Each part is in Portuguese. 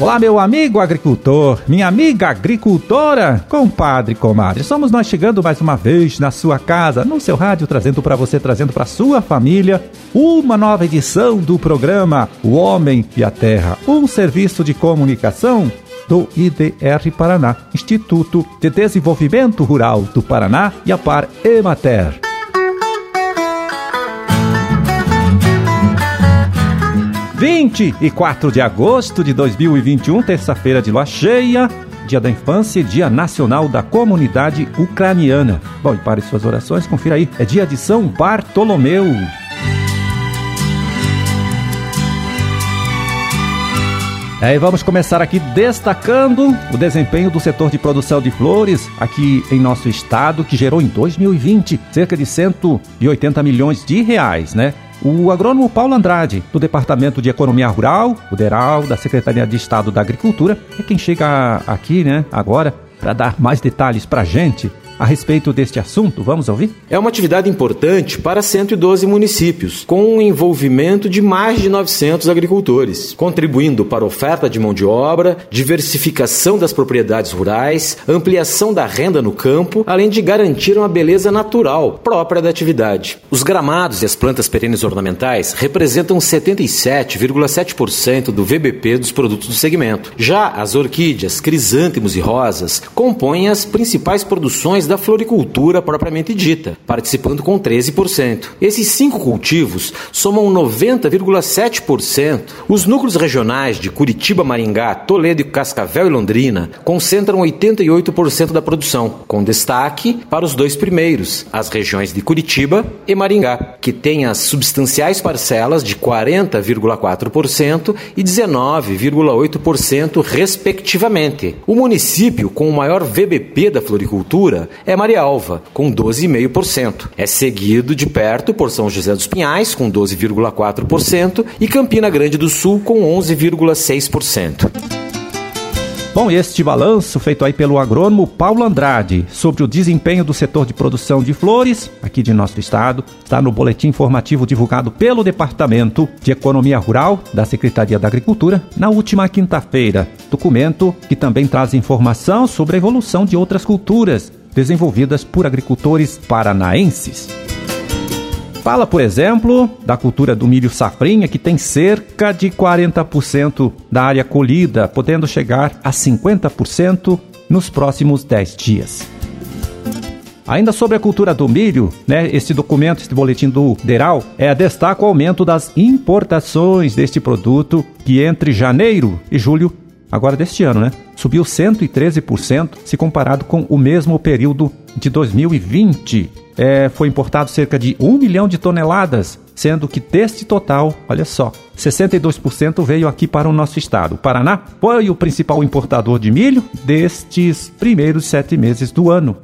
Olá, meu amigo agricultor, minha amiga agricultora, compadre, comadre. Somos nós chegando mais uma vez na sua casa, no seu rádio, trazendo para você, trazendo para sua família uma nova edição do programa O Homem e a Terra, um serviço de comunicação do IDR Paraná, Instituto de Desenvolvimento Rural do Paraná e a Par Emater. 24 de agosto de 2021, terça-feira de lua cheia, Dia da Infância e Dia Nacional da Comunidade Ucraniana. Bom, e para suas orações, confira aí, é dia de São Bartolomeu. É, e vamos começar aqui destacando o desempenho do setor de produção de flores aqui em nosso estado, que gerou em 2020 cerca de 180 milhões de reais, né? O agrônomo Paulo Andrade, do Departamento de Economia Rural, o DERAL, da Secretaria de Estado da Agricultura, é quem chega aqui, né, agora, para dar mais detalhes para a gente a respeito deste assunto. Vamos ouvir? É uma atividade importante para 112 municípios, com o envolvimento de mais de 900 agricultores, contribuindo para oferta de mão de obra, diversificação das propriedades rurais, ampliação da renda no campo, além de garantir uma beleza natural própria da atividade. Os gramados e as plantas perenes ornamentais representam 77,7% do VBP dos produtos do segmento. Já as orquídeas, crisântemos e rosas compõem as principais produções da floricultura propriamente dita, participando com 13%. Esses cinco cultivos somam 90,7%. Os núcleos regionais de Curitiba, Maringá, Toledo, Cascavel e Londrina concentram 88% da produção, com destaque para os dois primeiros, as regiões de Curitiba e Maringá, que têm as substanciais parcelas de 40,4% e 19,8%, respectivamente. O município com o maior VBP da floricultura é Maria Alva, com 12,5%. É seguido de perto por São José dos Pinhais, com 12,4%, e Campina Grande do Sul, com 11,6%. Bom, este balanço feito aí pelo agrônomo Paulo Andrade sobre o desempenho do setor de produção de flores aqui de nosso estado está no boletim informativo divulgado pelo Departamento de Economia Rural da Secretaria da Agricultura na última quinta-feira. Documento que também traz informação sobre a evolução de outras culturas desenvolvidas por agricultores paranaenses. Fala, por exemplo, da cultura do milho safrinha, que tem cerca de 40% da área colhida, podendo chegar a 50% nos próximos 10 dias. Ainda sobre a cultura do milho, né, este documento, este boletim do DERAL, é destaca o aumento das importações deste produto, que entre janeiro e julho agora deste ano, né? Subiu 113% se comparado com o mesmo período de 2020. É, foi importado cerca de 1 milhão de toneladas, sendo que deste total, olha só, 62% veio aqui para o nosso estado. O Paraná foi o principal importador de milho destes primeiros sete meses do ano.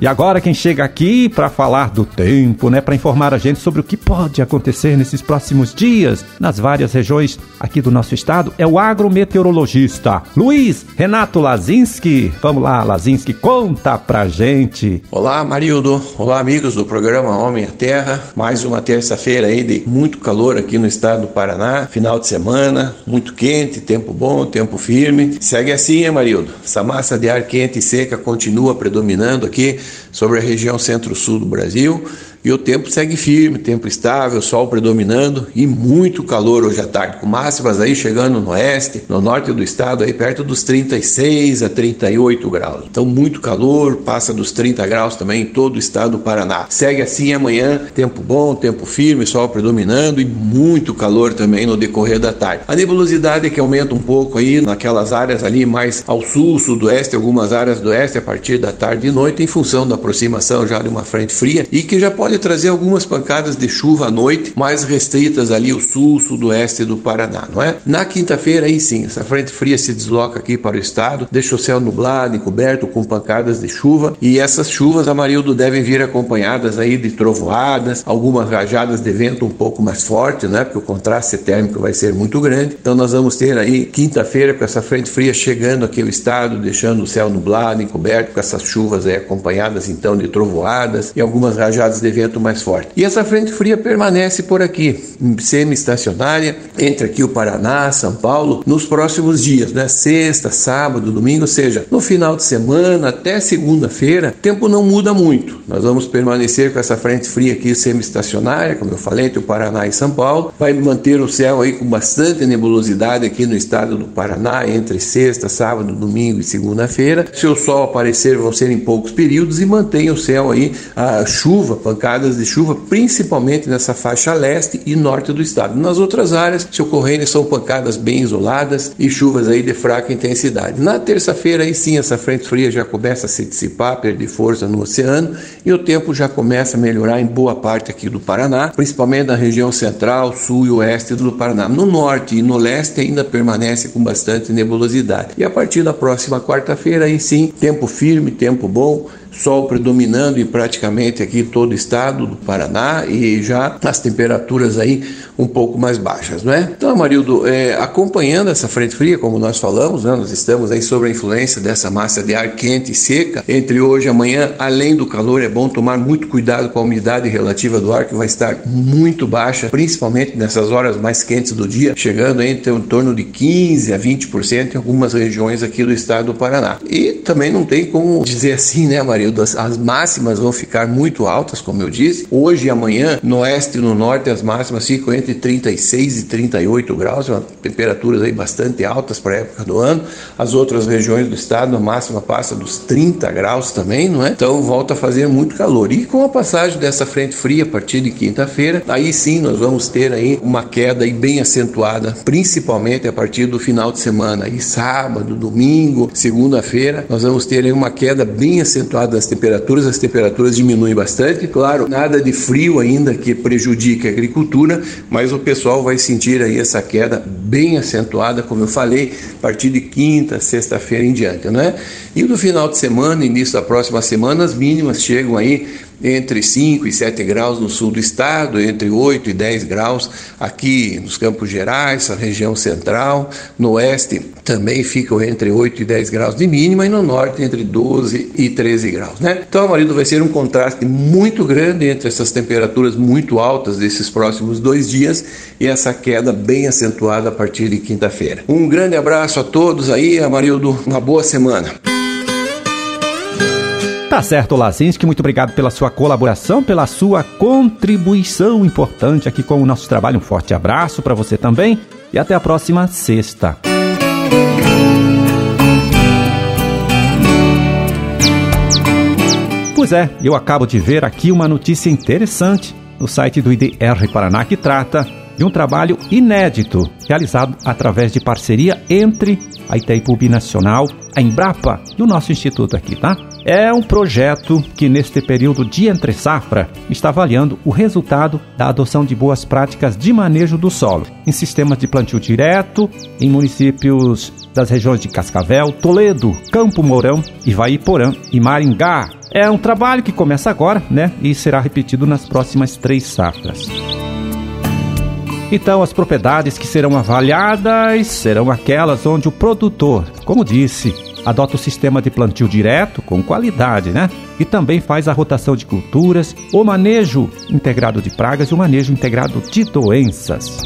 E agora quem chega aqui para falar do tempo, né, para informar a gente sobre o que pode acontecer nesses próximos dias nas várias regiões aqui do nosso estado é o agrometeorologista Luiz Renato Lazinski. Vamos lá, Lazinski, conta pra gente. Olá, Marildo. Olá, amigos do programa Homem à Terra. Mais uma terça-feira aí de muito calor aqui no estado do Paraná. Final de semana, muito quente, tempo bom, tempo firme. Segue assim, hein, Marildo? Essa massa de ar quente e seca continua predominando aqui sobre a região centro-sul do Brasil e o tempo segue firme, tempo estável, sol predominando e muito calor hoje à tarde, com máximas aí chegando no oeste, no norte do estado, aí perto dos 36 a 38 graus. Então, muito calor, passa dos 30 graus também em todo o estado do Paraná. Segue assim amanhã, tempo bom, tempo firme, sol predominando e muito calor também no decorrer da tarde. A nebulosidade é que aumenta um pouco aí naquelas áreas ali mais ao sul, sudoeste, algumas áreas do oeste a partir da tarde e noite, em função função da aproximação já de uma frente fria e que já pode trazer algumas pancadas de chuva à noite, mais restritas ali o sul, sudoeste do Paraná, não é? Na quinta-feira, aí sim, essa frente fria se desloca aqui para o estado, deixa o céu nublado, encoberto com pancadas de chuva e essas chuvas, Amarildo, devem vir acompanhadas aí de trovoadas, algumas rajadas de vento um pouco mais forte, né? Porque o contraste térmico vai ser muito grande. Então nós vamos ter aí quinta-feira com essa frente fria chegando aqui ao estado, deixando o céu nublado, encoberto com essas chuvas aí acompanhadas então de trovoadas e algumas rajadas de vento mais forte. E essa frente fria permanece por aqui, semi-estacionária, entre aqui o Paraná, São Paulo, nos próximos dias, né? Sexta, sábado, domingo, ou seja, no final de semana até segunda-feira, tempo não muda muito. Nós vamos permanecer com essa frente fria aqui semi-estacionária, como eu falei, entre o Paraná e São Paulo. Vai manter o céu aí com bastante nebulosidade aqui no estado do Paraná, entre sexta, sábado, domingo e segunda-feira. Se o sol aparecer, vão ser em poucos períodos e mantém o céu aí a chuva, pancadas de chuva, principalmente nessa faixa leste e norte do estado. Nas outras áreas, se ocorrerem, são pancadas bem isoladas e chuvas aí de fraca intensidade. Na terça-feira, aí sim, essa frente fria já começa a se dissipar, perder força no oceano e o tempo já começa a melhorar em boa parte aqui do Paraná, principalmente na região central, sul e oeste do Paraná. No norte e no leste ainda permanece com bastante nebulosidade. E a partir da próxima quarta-feira, aí sim, tempo firme, tempo bom, sol predominando em praticamente aqui todo o estado do Paraná e já as temperaturas aí um pouco mais baixas, não é? Então, Amarildo, é, acompanhando essa frente fria, como nós falamos, né, nós estamos aí sob a influência dessa massa de ar quente e seca. Entre hoje e amanhã, além do calor, é bom tomar muito cuidado com a umidade relativa do ar, que vai estar muito baixa, principalmente nessas horas mais quentes do dia, chegando entre em torno de 15 a 20% em algumas regiões aqui do estado do Paraná. E também não tem como dizer assim, né, Amarildo, as, as máximas vão ficar muito altas, como eu disse. Hoje e amanhã, no oeste e no norte, as máximas ficam entre entre 36 e 38 graus, temperaturas aí bastante altas para a época do ano. As outras regiões do estado, a máxima passa dos 30 graus também, não é? Então volta a fazer muito calor. E com a passagem dessa frente fria a partir de quinta-feira, aí sim nós vamos ter aí uma queda aí bem acentuada, principalmente a partir do final de semana, aí sábado, domingo, segunda-feira, nós vamos ter aí uma queda bem acentuada das temperaturas, as temperaturas diminuem bastante. Claro, nada de frio ainda que prejudique a agricultura, mas o pessoal vai sentir aí essa queda bem acentuada, como eu falei, a partir de quinta, sexta-feira em diante, não é? E no final de semana, início da próxima semana, as mínimas chegam aí entre 5 e 7 graus no sul do estado, entre 8 e 10 graus aqui nos Campos Gerais, a região central, no oeste também ficam entre 8 e 10 graus de mínima e no norte entre 12 e 13 graus, né? Então, marido, vai ser um contraste muito grande entre essas temperaturas muito altas desses próximos dois dias e essa queda bem acentuada a partir de quinta-feira. Um grande abraço a todos aí, Amarildo, uma boa semana. Tá certo, Lazinski, muito obrigado pela sua colaboração, pela sua contribuição importante aqui com o nosso trabalho. Um forte abraço para você também e até a próxima sexta. Pois é, eu acabo de ver aqui uma notícia interessante no site do IDR Paraná que trata de um trabalho inédito realizado através de parceria entre a Itaipu Nacional, a Embrapa e o nosso instituto aqui, tá? É um projeto que, neste período de entre safra, está avaliando o resultado da adoção de boas práticas de manejo do solo em sistemas de plantio direto em municípios das regiões de Cascavel, Toledo, Campo Mourão, Ivaiporã e Maringá. É um trabalho que começa agora, né? E será repetido nas próximas três safras. Então, as propriedades que serão avaliadas serão aquelas onde o produtor, como disse, adota o sistema de plantio direto com qualidade, né? E também faz a rotação de culturas, o manejo integrado de pragas e o manejo integrado de doenças.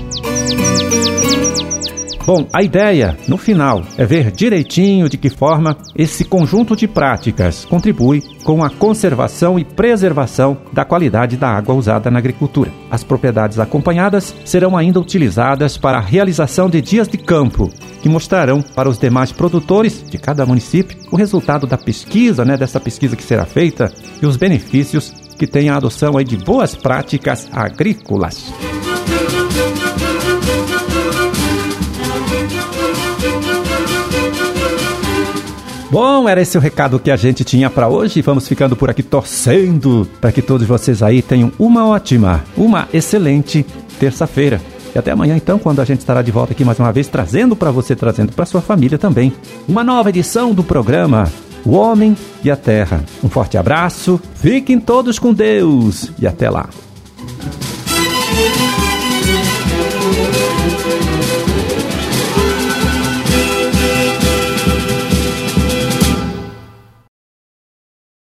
Bom, a ideia, no final, é ver direitinho de que forma esse conjunto de práticas contribui com a conservação e preservação da qualidade da água usada na agricultura. As propriedades acompanhadas serão ainda utilizadas para a realização de dias de campo, que mostrarão para os demais produtores de cada município o resultado da pesquisa, né, dessa pesquisa que será feita e os benefícios que tem a adoção aí de boas práticas agrícolas. Bom, era esse o recado que a gente tinha para hoje. Vamos ficando por aqui torcendo para que todos vocês aí tenham uma ótima, uma excelente terça-feira. E até amanhã então, quando a gente estará de volta aqui mais uma vez trazendo para você, trazendo para sua família também, uma nova edição do programa O Homem e a Terra. Um forte abraço, fiquem todos com Deus e até lá.